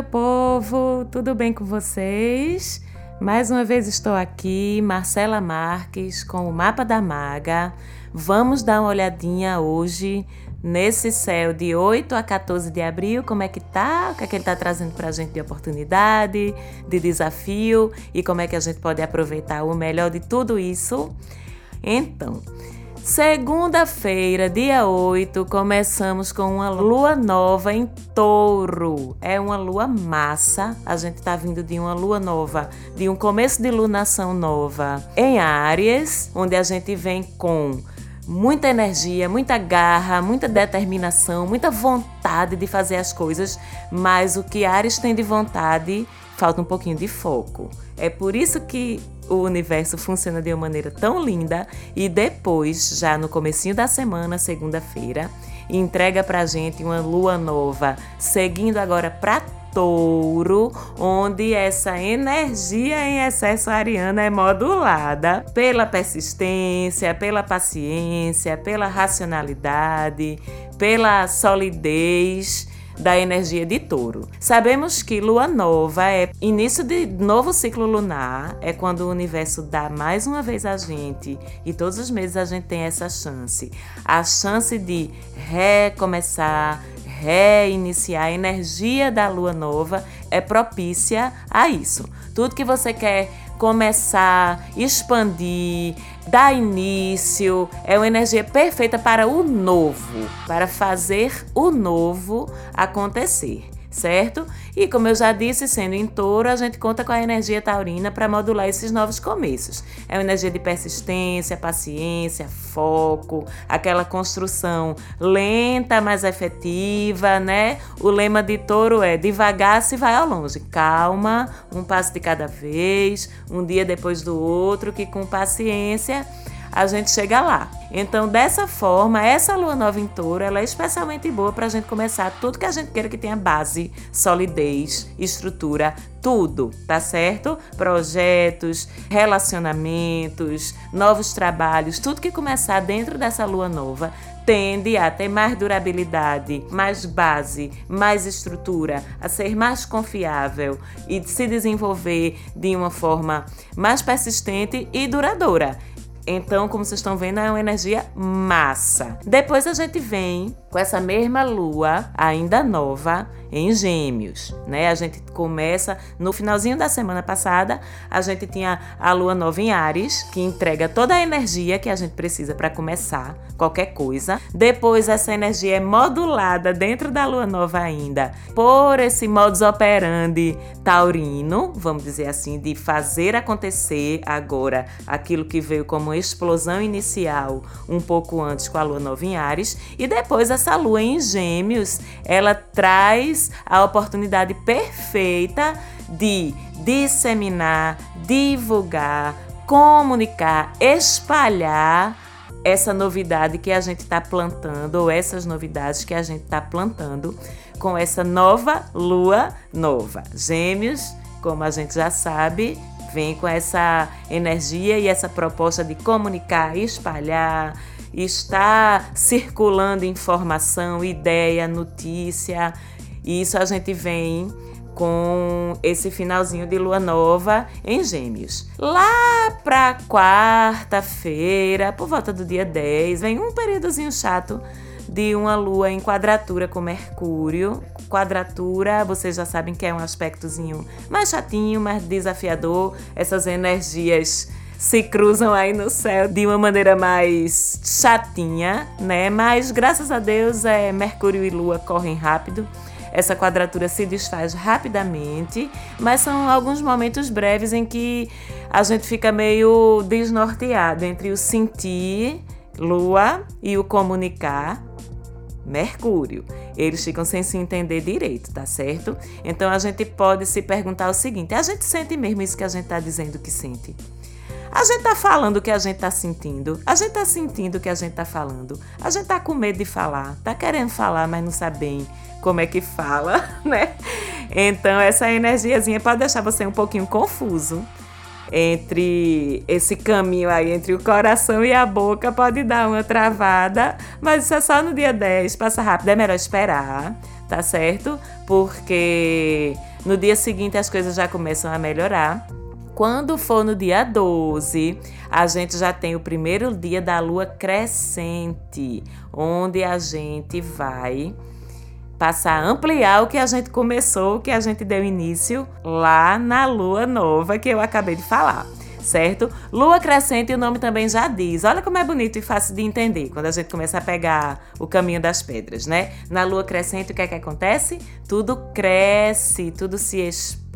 Meu povo, tudo bem com vocês? Mais uma vez estou aqui, Marcela Marques, com o Mapa da Maga. Vamos dar uma olhadinha hoje nesse céu de 8 a 14 de abril, como é que tá? O que é que ele está trazendo para a gente de oportunidade, de desafio e como é que a gente pode aproveitar o melhor de tudo isso? Então, Segunda-feira, dia 8, começamos com uma lua nova em touro. É uma lua massa. A gente está vindo de uma lua nova, de um começo de lunação nova em Áries, onde a gente vem com muita energia, muita garra, muita determinação, muita vontade de fazer as coisas, mas o que Ares tem de vontade falta um pouquinho de foco. É por isso que o universo funciona de uma maneira tão linda e depois, já no comecinho da semana, segunda-feira, entrega pra gente uma lua nova, seguindo agora para Touro, onde essa energia em excesso ariana é modulada pela persistência, pela paciência, pela racionalidade, pela solidez da energia de touro. Sabemos que lua nova é início de novo ciclo lunar, é quando o universo dá mais uma vez a gente, e todos os meses a gente tem essa chance a chance de recomeçar, reiniciar. A energia da lua nova é propícia a isso. Tudo que você quer começar, expandir, dar início, é uma energia perfeita para o novo, para fazer o novo acontecer certo? E como eu já disse, sendo em touro, a gente conta com a energia taurina para modular esses novos começos. É uma energia de persistência, paciência, foco, aquela construção lenta, mas efetiva, né? O lema de touro é devagar se vai ao longe, calma, um passo de cada vez, um dia depois do outro, que com paciência a gente chega lá. Então, dessa forma, essa lua nova em touro ela é especialmente boa para a gente começar tudo que a gente queira que tenha base, solidez, estrutura, tudo, tá certo? Projetos, relacionamentos, novos trabalhos, tudo que começar dentro dessa lua nova tende a ter mais durabilidade, mais base, mais estrutura, a ser mais confiável e se desenvolver de uma forma mais persistente e duradoura. Então, como vocês estão vendo, é uma energia massa. Depois a gente vem com essa mesma lua, ainda nova, em Gêmeos, né? A gente começa no finalzinho da semana passada, a gente tinha a lua nova em Ares, que entrega toda a energia que a gente precisa para começar qualquer coisa. Depois essa energia é modulada dentro da lua nova ainda por esse modus operandi taurino, vamos dizer assim, de fazer acontecer agora aquilo que veio como explosão inicial um pouco antes com a lua nova em Ares, e depois essa lua em Gêmeos, ela traz a oportunidade perfeita de disseminar, divulgar, comunicar, espalhar essa novidade que a gente está plantando, ou essas novidades que a gente está plantando com essa nova lua nova. Gêmeos, como a gente já sabe, vem com essa energia e essa proposta de comunicar, espalhar, está circulando informação, ideia, notícia. E isso a gente vem com esse finalzinho de lua nova em Gêmeos. Lá para quarta-feira, por volta do dia 10, vem um períodozinho chato de uma lua em quadratura com Mercúrio. Quadratura, vocês já sabem que é um aspectozinho mais chatinho, mais desafiador. Essas energias se cruzam aí no céu de uma maneira mais chatinha, né? Mas graças a Deus, é, Mercúrio e Lua correm rápido. Essa quadratura se desfaz rapidamente, mas são alguns momentos breves em que a gente fica meio desnorteado entre o sentir, Lua, e o comunicar, Mercúrio. Eles ficam sem se entender direito, tá certo? Então a gente pode se perguntar o seguinte: a gente sente mesmo isso que a gente está dizendo que sente? A gente tá falando o que a gente tá sentindo. A gente tá sentindo o que a gente tá falando. A gente tá com medo de falar. Tá querendo falar, mas não sabe bem como é que fala, né? Então, essa energiazinha pode deixar você um pouquinho confuso entre esse caminho aí entre o coração e a boca pode dar uma travada, mas isso é só no dia 10, passa rápido, é melhor esperar tá certo? Porque no dia seguinte as coisas já começam a melhorar. Quando for no dia 12, a gente já tem o primeiro dia da lua crescente, onde a gente vai passar a ampliar o que a gente começou, o que a gente deu início lá na lua nova que eu acabei de falar certo? Lua crescente, o nome também já diz. Olha como é bonito e fácil de entender quando a gente começa a pegar o caminho das pedras, né? Na lua crescente, o que é que acontece? Tudo cresce, tudo se expande,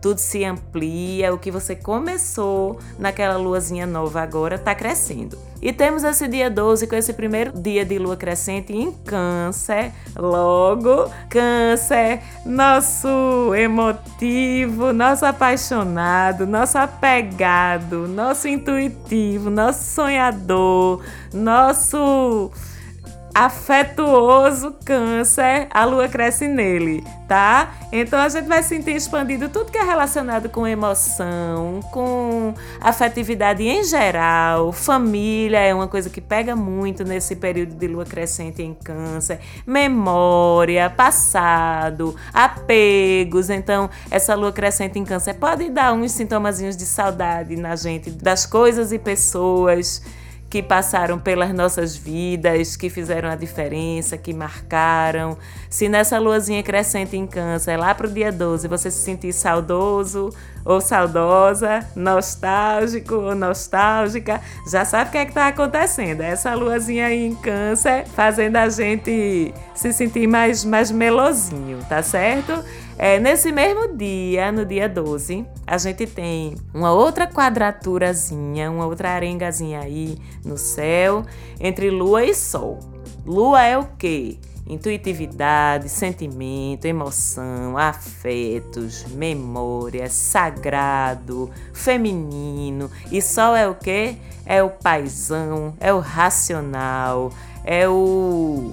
tudo se amplia. O que você começou naquela luazinha nova agora está crescendo. E temos esse dia 12 com esse primeiro dia de lua crescente em Câncer. Logo, Câncer, nosso emotivo, nosso apaixonado, nosso apegado, nosso intuitivo, nosso sonhador, nosso afetuoso câncer, a lua cresce nele, tá? Então a gente vai sentir expandido tudo que é relacionado com emoção, com afetividade em geral, família é uma coisa que pega muito nesse período de lua crescente em câncer, memória, passado, apegos. Então, essa lua crescente em câncer pode dar uns sintomazinhos de saudade na gente das coisas e pessoas que passaram pelas nossas vidas, que fizeram a diferença, que marcaram. Se nessa luazinha crescente em câncer, lá para o dia 12, você se sentir saudoso ou saudosa, nostálgico ou nostálgica, já sabe o que é que está acontecendo. Essa luazinha aí em câncer fazendo a gente se sentir mais, mais melosinho, tá certo? É, nesse mesmo dia, no dia 12, a gente tem uma outra quadraturazinha, uma outra arengazinha aí no céu entre lua e sol. Lua é o quê? Intuitividade, sentimento, emoção, afetos, memória, sagrado, feminino. E sol é o quê? É o paisão, é o racional, é o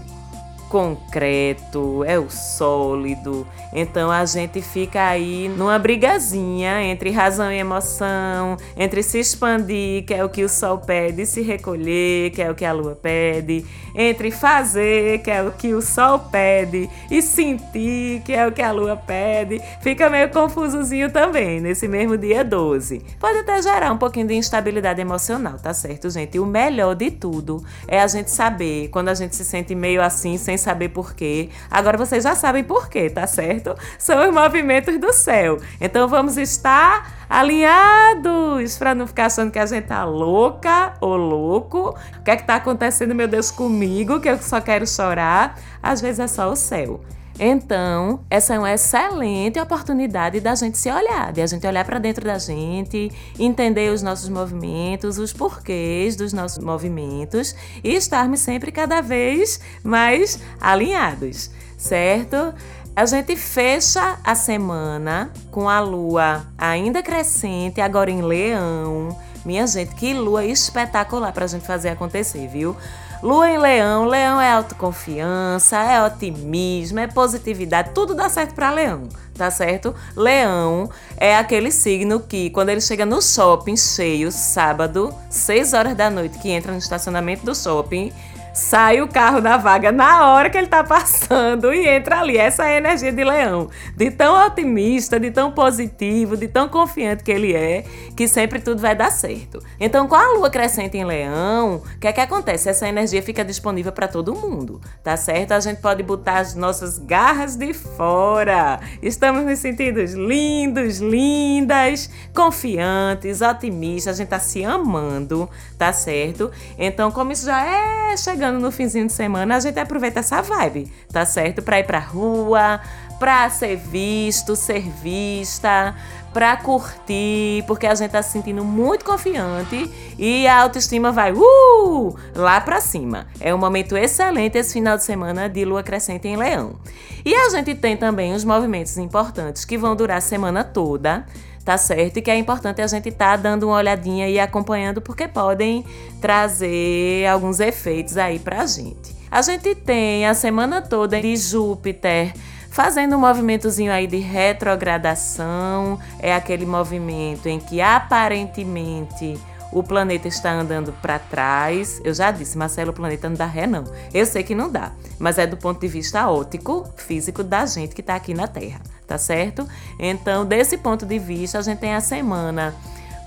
concreto, é o sólido. Então a gente fica aí numa brigazinha entre razão e emoção, entre se expandir, que é o que o sol pede, e se recolher, que é o que a lua pede, entre fazer, que é o que o sol pede, e sentir, que é o que a lua pede. Fica meio confusozinho também nesse mesmo dia 12. Pode até gerar um pouquinho de instabilidade emocional, tá certo, gente? E o melhor de tudo é a gente saber quando a gente se sente meio assim, sem saber porquê. Agora vocês já sabem porquê, tá certo? São os movimentos do céu. Então vamos estar alinhados para não ficar achando que a gente tá louca ou louco. O que é que tá acontecendo, meu Deus, comigo? Que eu só quero chorar. Às vezes é só o céu. Então, essa é uma excelente oportunidade da gente se olhar, de a gente olhar para dentro da gente, entender os nossos movimentos, os porquês dos nossos movimentos e estarmos sempre cada vez mais alinhados, certo? A gente fecha a semana com a lua ainda crescente, agora em Leão. Minha gente, que lua espetacular para a gente fazer acontecer, viu? Lua em Leão, Leão é autoconfiança, é otimismo, é positividade, tudo dá certo para Leão, tá certo? Leão é aquele signo que quando ele chega no shopping cheio, sábado, 6 horas da noite, que entra no estacionamento do shopping, sai o carro da vaga na hora que ele tá passando e entra ali. Essa é a energia de leão. De tão otimista, de tão positivo, de tão confiante que ele é, que sempre tudo vai dar certo. Então, com a lua crescente em leão, o que é que acontece? Essa energia fica disponível para todo mundo, tá certo? A gente pode botar as nossas garras de fora. Estamos nos sentidos lindos, lindas, confiantes, otimistas. A gente tá se amando, tá certo? Então, como isso já é chegando chegando no finzinho de semana, a gente aproveita essa vibe, tá certo? Pra ir pra rua, pra ser visto, ser vista, pra curtir, porque a gente tá se sentindo muito confiante e a autoestima vai uh, lá pra cima. É um momento excelente esse final de semana de lua crescente em Leão. E a gente tem também os movimentos importantes que vão durar a semana toda tá certo? E que é importante a gente estar tá dando uma olhadinha e acompanhando, porque podem trazer alguns efeitos aí pra gente. A gente tem a semana toda de Júpiter fazendo um movimentozinho aí de retrogradação, é aquele movimento em que aparentemente o planeta está andando para trás. Eu já disse, Marcelo, o planeta não dá ré, não. Eu sei que não dá, mas é do ponto de vista óptico, físico da gente que está aqui na Terra, tá certo? Então, desse ponto de vista, a gente tem a semana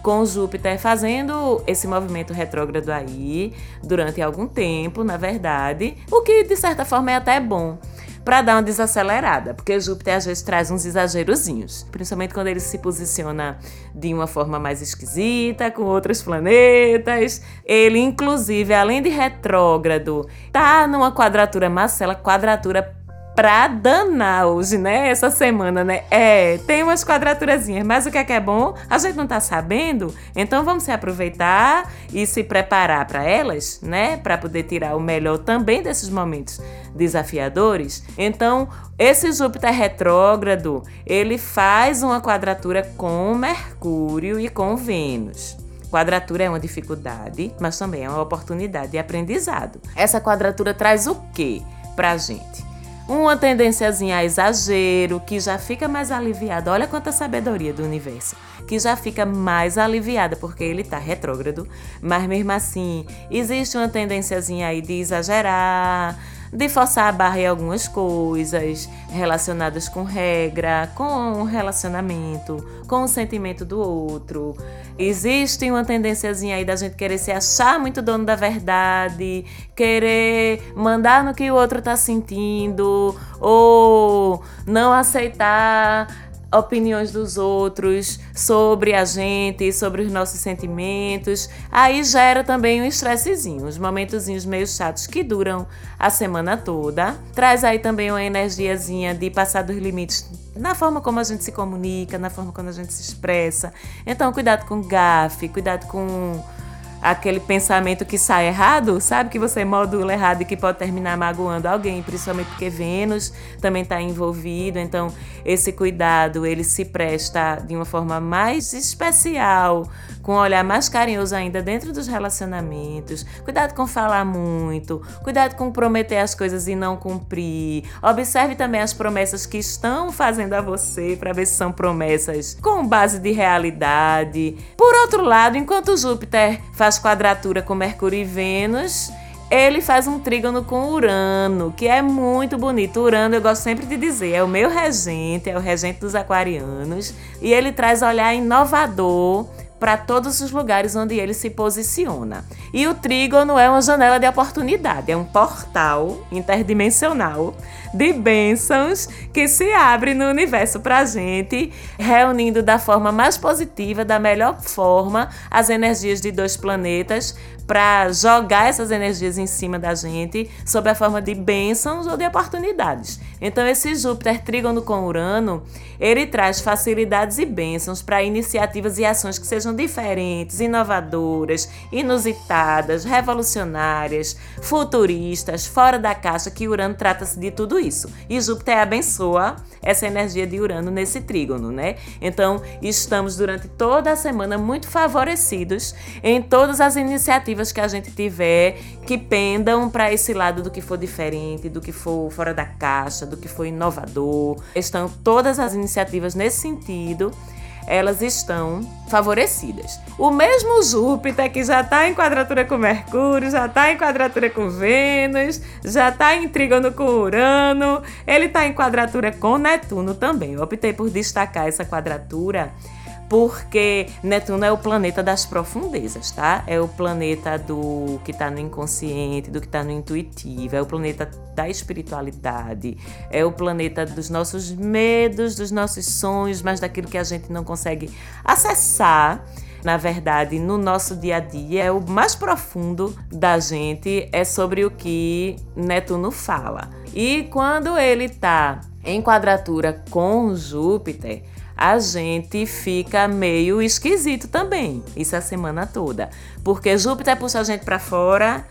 com Júpiter fazendo esse movimento retrógrado aí durante algum tempo, na verdade, o que de certa forma é até bom para dar uma desacelerada, porque Júpiter às vezes traz uns exagerozinhos, principalmente quando ele se posiciona de uma forma mais esquisita com outros planetas. Ele, inclusive, além de retrógrado, tá numa quadratura Marcela, quadratura pra danar hoje, né? Essa semana, né? É, tem umas quadraturazinhas, mas o que é que é bom? A gente não tá sabendo, então vamos se aproveitar e se preparar para elas, né? Para poder tirar o melhor também desses momentos desafiadores. Então, esse Júpiter retrógrado, ele faz uma quadratura com Mercúrio e com Vênus. Quadratura é uma dificuldade, mas também é uma oportunidade de aprendizado. Essa quadratura traz o que pra gente? Uma tendênciazinha a exagero, que já fica mais aliviada. Olha quanta sabedoria do universo. Que já fica mais aliviada porque ele está retrógrado, mas mesmo assim existe uma tendênciazinha aí de exagerar, de forçar a barra em algumas coisas relacionadas com regra, com relacionamento, com o sentimento do outro. Existe uma tendênciazinha aí da gente querer se achar muito dono da verdade, querer mandar no que o outro tá sentindo, ou não aceitar opiniões dos outros sobre a gente, sobre os nossos sentimentos. Aí gera também um estressezinho, uns momentozinhos meio chatos que duram a semana toda. Traz aí também uma energiazinha de passar dos limites na forma como a gente se comunica, na forma como a gente se expressa. Então, cuidado com gafe, cuidado com aquele pensamento que sai errado, sabe? Que você modula errado e que pode terminar magoando alguém, principalmente porque Vênus também está envolvido. Então, esse cuidado ele se presta de uma forma mais especial, com um olhar mais carinhoso ainda dentro dos relacionamentos. Cuidado com falar muito, cuidado com prometer as coisas e não cumprir. Observe também as promessas que estão fazendo a você para ver se são promessas com base de realidade. Por outro lado, enquanto Júpiter faz quadratura com Mercúrio e Vênus, ele faz um trígono com Urano, que é muito bonito. Urano, eu gosto sempre de dizer, é o meu regente, é o regente dos aquarianos, e ele traz olhar inovador para todos os lugares onde ele se posiciona. E o trígono é uma janela de oportunidade, é um portal interdimensional de bênçãos que se abre no universo para a gente, reunindo da forma mais positiva, da melhor forma, as energias de dois planetas para jogar essas energias em cima da gente sob a forma de bênçãos ou de oportunidades. Então, esse Júpiter trígono com Urano, ele traz facilidades e bênçãos para iniciativas e ações que sejam diferentes, inovadoras, inusitadas, revolucionárias, futuristas, fora da caixa, que Urano trata-se de tudo isso. E Júpiter abençoa essa energia de Urano nesse trígono, né? Então, estamos durante toda a semana muito favorecidos em todas as iniciativas que a gente tiver que pendam para esse lado do que for diferente, do que for fora da caixa, do que for inovador. Estão todas as iniciativas nesse sentido elas estão favorecidas. O mesmo Júpiter, que já está em quadratura com Mercúrio, já está em quadratura com Vênus, já está em trígono com Urano, ele está em quadratura com Netuno também. Eu optei por destacar essa quadratura porque Netuno é o planeta das profundezas, tá? É o planeta do que está no inconsciente, do que está no intuitivo, é o planeta da espiritualidade, é o planeta dos nossos medos, dos nossos sonhos, mas daquilo que a gente não consegue acessar. Na verdade, no nosso dia a dia, é o mais profundo da gente, é sobre o que Netuno fala. E quando ele está em quadratura com Júpiter, a gente fica meio esquisito também, isso a semana toda. Porque Júpiter puxa a gente para fora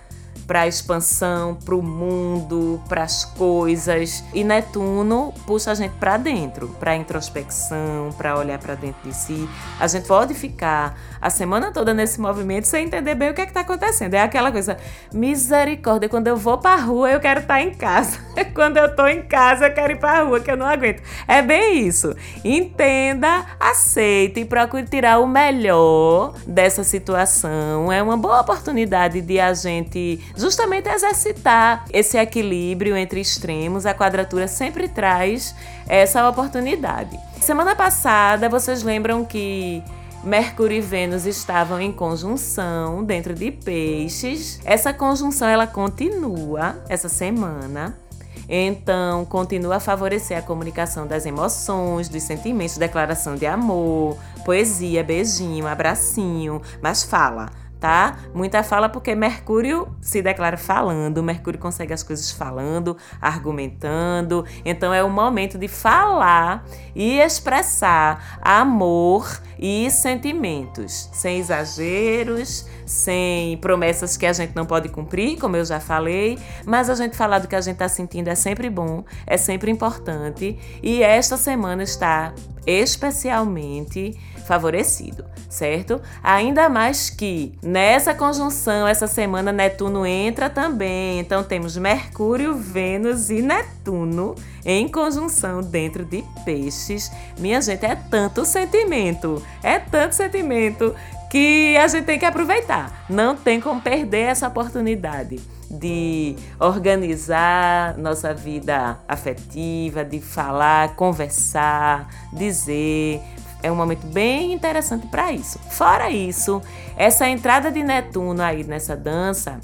para a expansão, para o mundo, para as coisas. E Netuno puxa a gente para dentro, para introspecção, para olhar para dentro de si. A gente pode ficar a semana toda nesse movimento sem entender bem o que é está acontecendo. É aquela coisa, misericórdia, quando eu vou para rua eu quero estar tá em casa. quando eu estou em casa eu quero ir para rua, que eu não aguento. É bem isso. Entenda, aceite e procure tirar o melhor dessa situação. É uma boa oportunidade de a gente justamente exercitar esse equilíbrio entre extremos. A quadratura sempre traz essa oportunidade. Semana passada, vocês lembram que Mercúrio e Vênus estavam em conjunção dentro de Peixes. Essa conjunção ela continua essa semana. Então, continua a favorecer a comunicação das emoções, dos sentimentos, declaração de amor, poesia, beijinho, abracinho, mas fala tá? Muita fala porque Mercúrio se declara falando, Mercúrio consegue as coisas falando, argumentando. Então é o momento de falar e expressar amor e sentimentos, sem exageros, sem promessas que a gente não pode cumprir, como eu já falei, mas a gente falar do que a gente está sentindo é sempre bom, é sempre importante e esta semana está especialmente favorecido, certo? Ainda mais que nessa conjunção, essa semana, Netuno entra também. Então temos Mercúrio, Vênus e Netuno em conjunção dentro de peixes. Minha gente, é tanto sentimento, é tanto sentimento que a gente tem que aproveitar. Não tem como perder essa oportunidade de organizar nossa vida afetiva, de falar, conversar, dizer, é um momento bem interessante para isso. Fora isso, essa entrada de Netuno aí nessa dança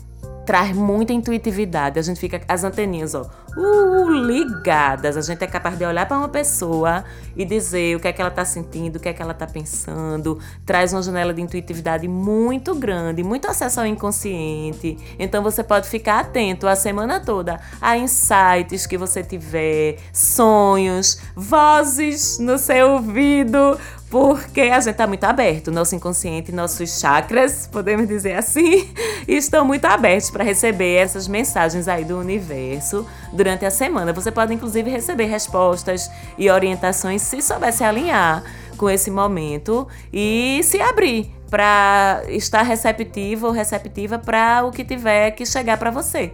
traz muita intuitividade. A gente fica as anteninhas, ó, uh, ligadas. A gente é capaz de olhar para uma pessoa e dizer o que é que ela está sentindo, o que é que ela está pensando. Traz uma janela de intuitividade muito grande, muito acesso ao inconsciente. Então você pode ficar atento a semana toda a insights que você tiver, sonhos, vozes no seu ouvido, porque a gente está muito aberto, nosso inconsciente, nossos chakras, podemos dizer assim, estão muito abertos para receber essas mensagens aí do universo durante a semana. Você pode inclusive receber respostas e orientações se souber se alinhar com esse momento e se abrir para estar receptivo ou receptiva para o que tiver que chegar para você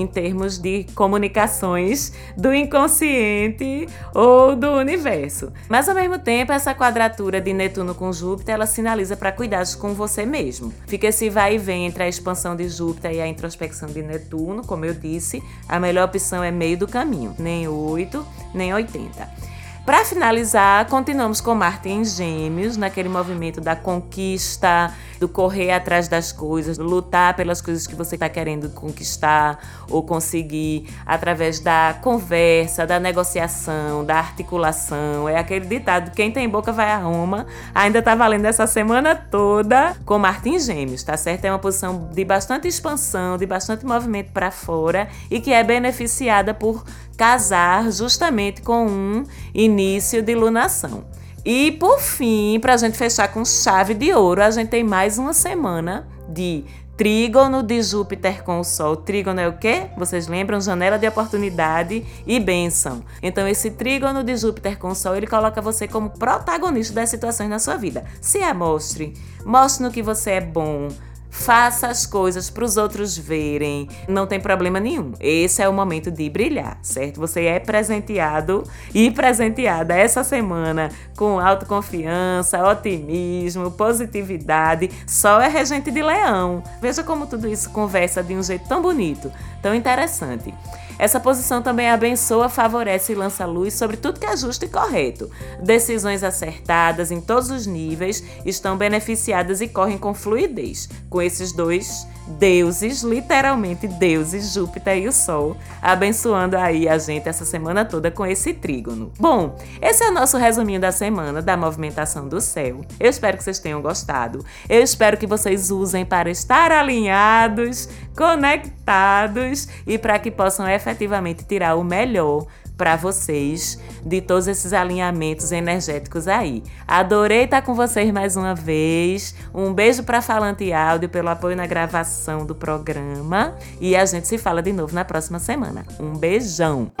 em termos de comunicações do inconsciente ou do universo. Mas ao mesmo tempo, essa quadratura de Netuno com Júpiter, ela sinaliza para cuidados com você mesmo. Fica esse vai e vem entre a expansão de Júpiter e a introspecção de Netuno, como eu disse, a melhor opção é meio do caminho, nem 8, nem 80. Para finalizar, continuamos com Marte em Gêmeos, naquele movimento da conquista, do correr atrás das coisas, lutar pelas coisas que você está querendo conquistar ou conseguir através da conversa, da negociação, da articulação. É aquele ditado: quem tem boca vai a Roma. Ainda está valendo essa semana toda com Marte em Gêmeos, tá certo? É uma posição de bastante expansão, de bastante movimento para fora e que é beneficiada por casar justamente com um início de lunação. E por fim, para a gente fechar com chave de ouro, a gente tem mais uma semana de trígono de Júpiter com o Sol. Trígono é o quê? Vocês lembram? Janela de oportunidade e bênção. Então, esse trígono de Júpiter com o Sol, ele coloca você como protagonista das situações na sua vida. Se amostre, mostre no que você é bom, Faça as coisas para os outros verem, não tem problema nenhum. Esse é o momento de brilhar, certo? Você é presenteado e presenteada essa semana com autoconfiança, otimismo, positividade. Sol é regente de leão. Veja como tudo isso conversa de um jeito tão bonito, tão interessante. Essa posição também abençoa, favorece e lança luz sobre tudo que é justo e correto. Decisões acertadas em todos os níveis estão beneficiadas e correm com fluidez. Com esses dois deuses, literalmente deuses, Júpiter e o Sol, abençoando aí a gente essa semana toda com esse trígono. Bom, esse é o nosso resuminho da semana da movimentação do céu. Eu espero que vocês tenham gostado. Eu espero que vocês usem para estar alinhados, conectados e para que possam efetivamente tirar o melhor para vocês de todos esses alinhamentos energéticos aí. Adorei estar com vocês mais uma vez. Um beijo para Falante Áudio pelo apoio na gravação do programa e a gente se fala de novo na próxima semana. Um beijão.